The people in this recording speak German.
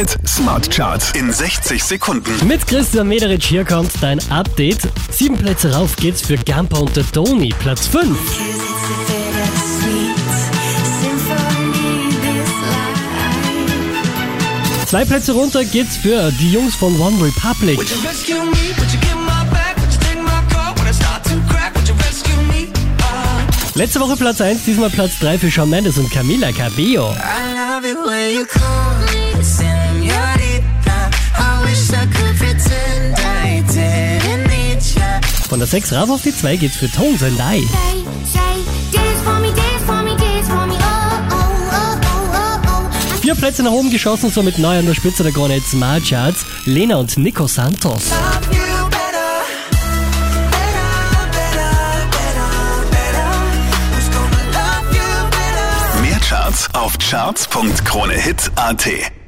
Hit Smart Charts in 60 Sekunden. Mit Christian Mederich hier kommt dein Update. Sieben Plätze rauf geht's für Gampa und der Toni, Platz 5. Zwei Plätze runter geht's für die Jungs von One Republic. Letzte Woche Platz 1, diesmal Platz 3 für Shawn Mendes und Camila Cabello. Von der 6 rauf auf die 2 geht's für Tones and I. Vier Plätze nach oben geschossen, somit neu an der Spitze der Krone Smart Charts. Lena und Nico Santos. Mehr Charts auf charts.kronehit.at.